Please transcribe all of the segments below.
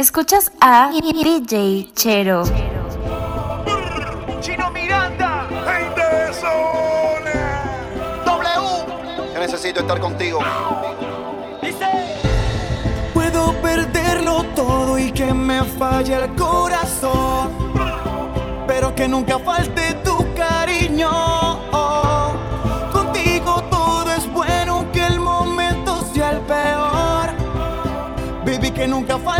Escuchas a DJ Chero. Chino Miranda. Gente de zona. W. Yo necesito estar contigo. Dice. Puedo perderlo todo y que me falle el corazón. Pero que nunca falte tu cariño. Contigo todo es bueno, que el momento sea el peor. Baby, que nunca falte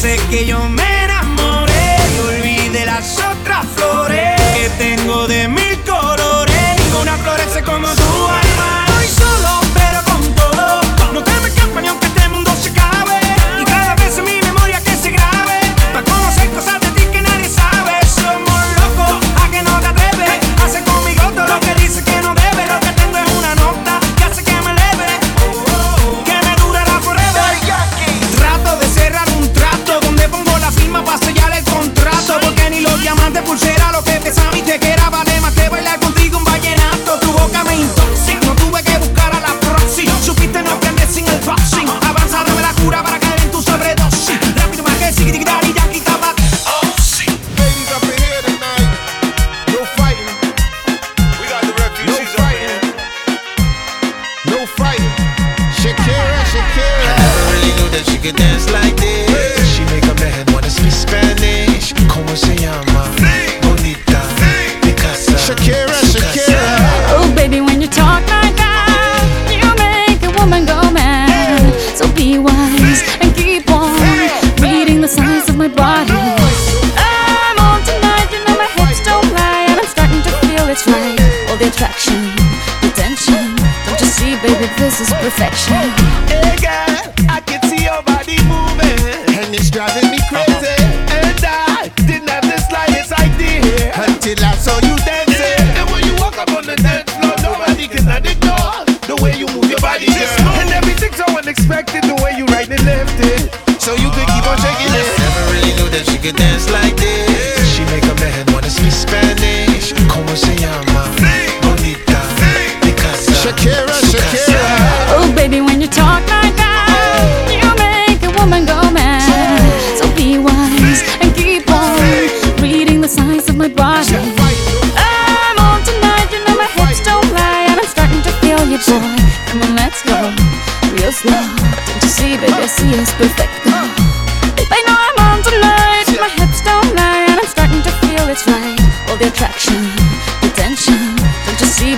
sé que yo me dignidad perfection.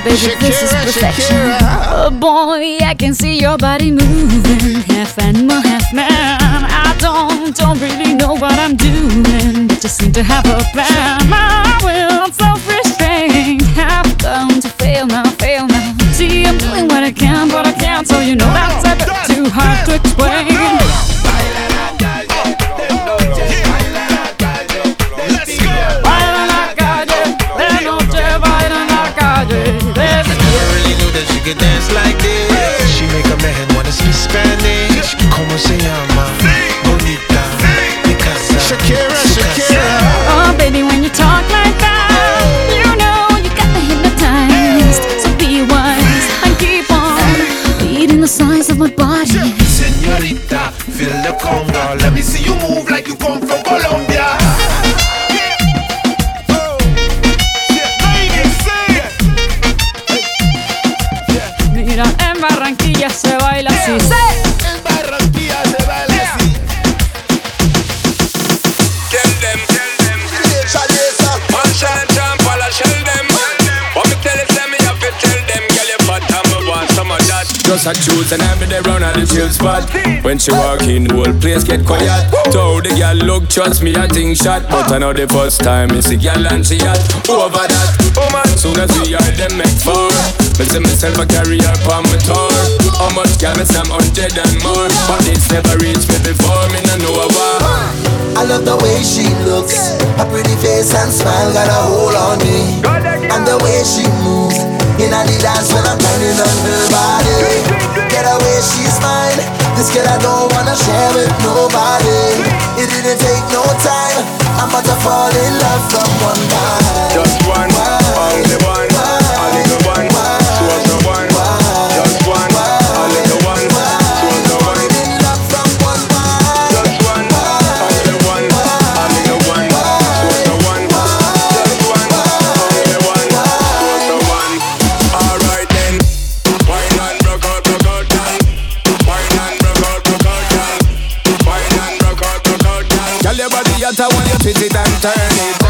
baby, Shakira, this is perfection. Shakira. Oh boy, I can see your body moving, half animal, half man. I don't, don't really know what I'm doing, but just seem to have a plan. I will self-restraint, have come to fail now, fail now. See, I'm doing what I can, but I can't, so you know that's a bit too hard to explain. dance like this. She make a man wanna speak Spanish. Como se llama? shoes and I'm the run at the chill spot. When she walk in, the whole place get quiet. Told the girl look, trust me, I think shot. But I know the first time it's a girl and she hot. Over that, oh man, soon as we are them make four. Me see myself a carrier on my tour. How much can I some hundred and more? But it's never reached me before, me no know why. I love the way she looks. Her pretty face and smile got a hold on me. And the way she moves in the dance when I'm turning on her body. Get away, she's mine. This girl I don't wanna share with nobody. It didn't take no time. I'm about to fall in love from one night. I want you twist it and turn it.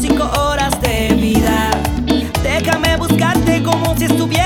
Cinco horas de vida. Déjame buscarte como si estuvieras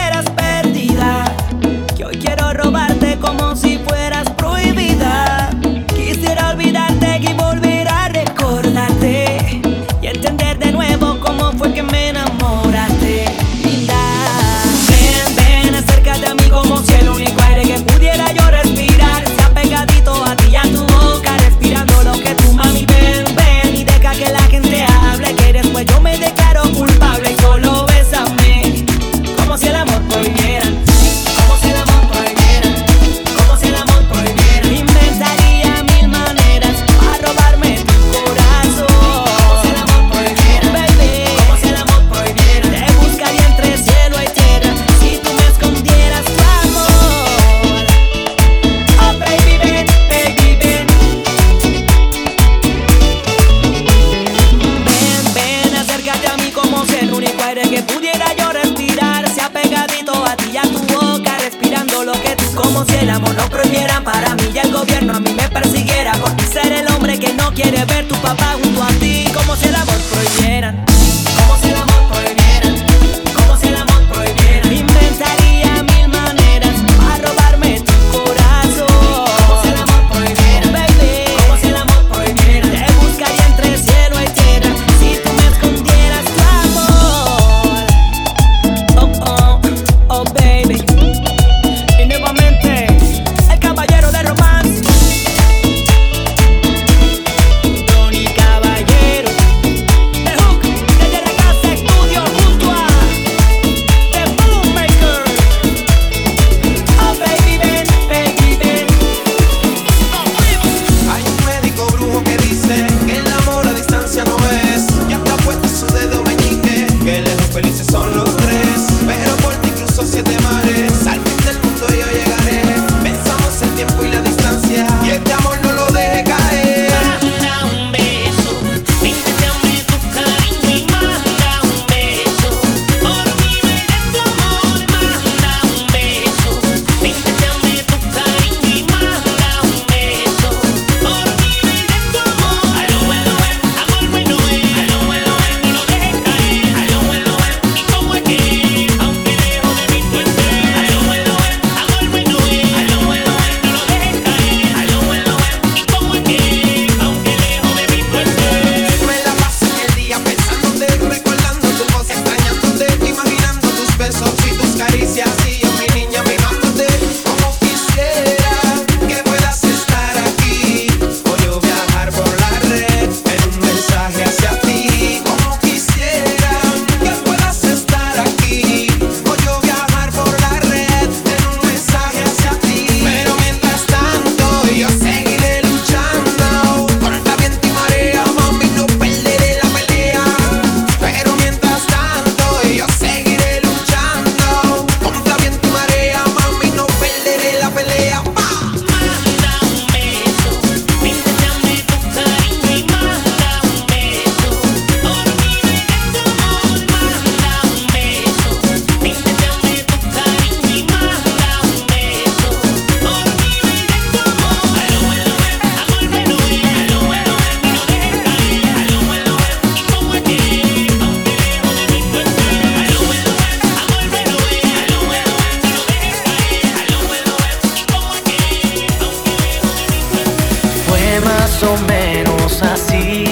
más o menos así.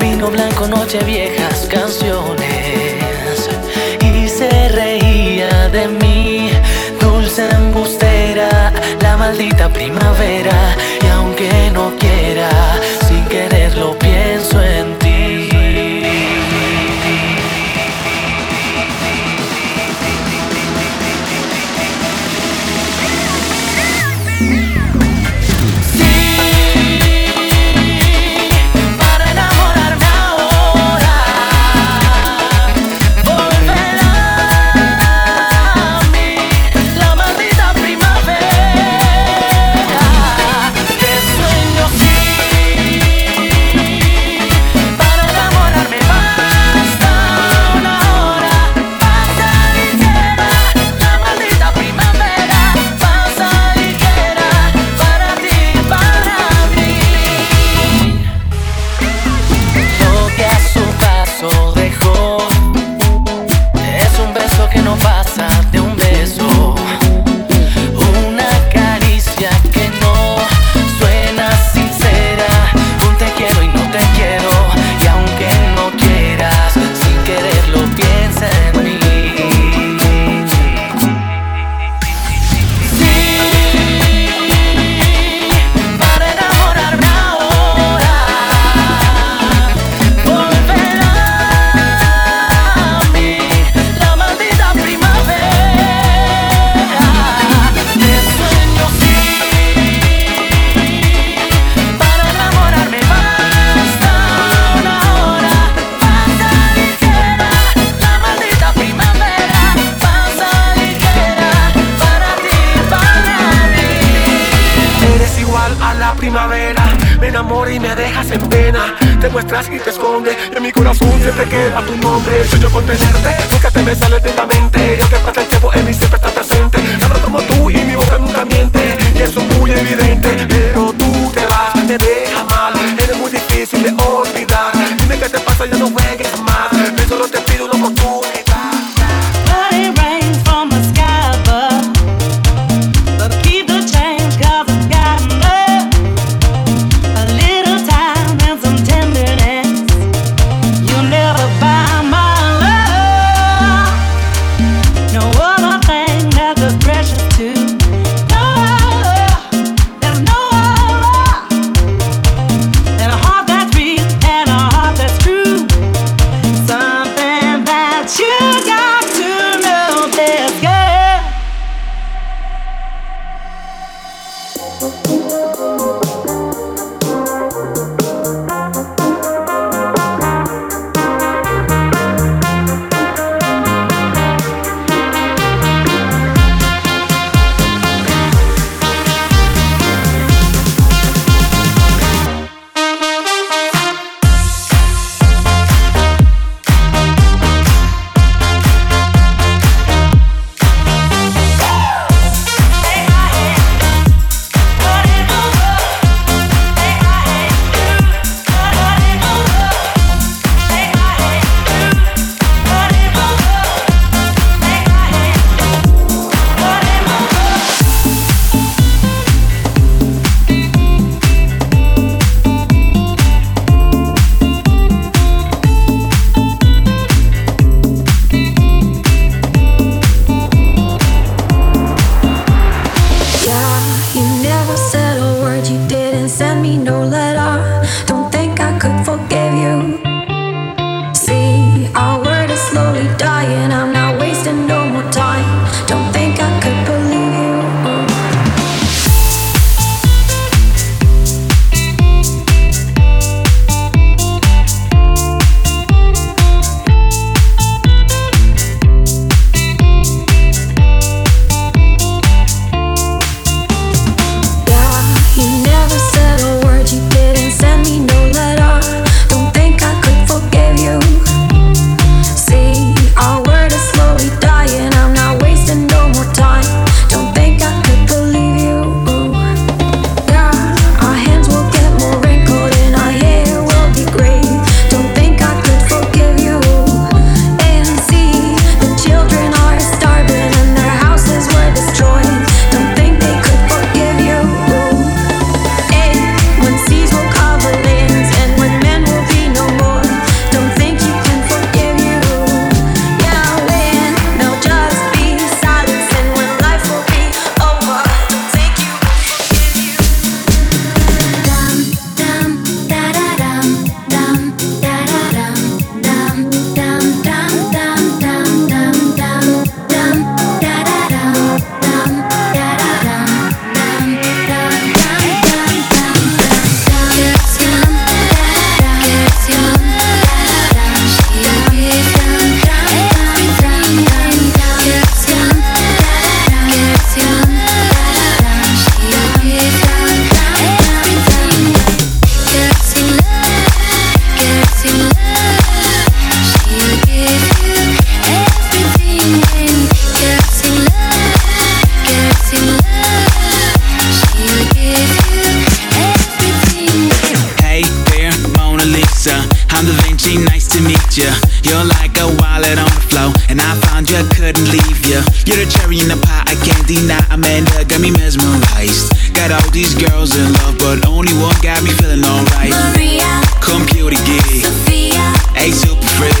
Vino blanco, noche viejas,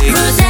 super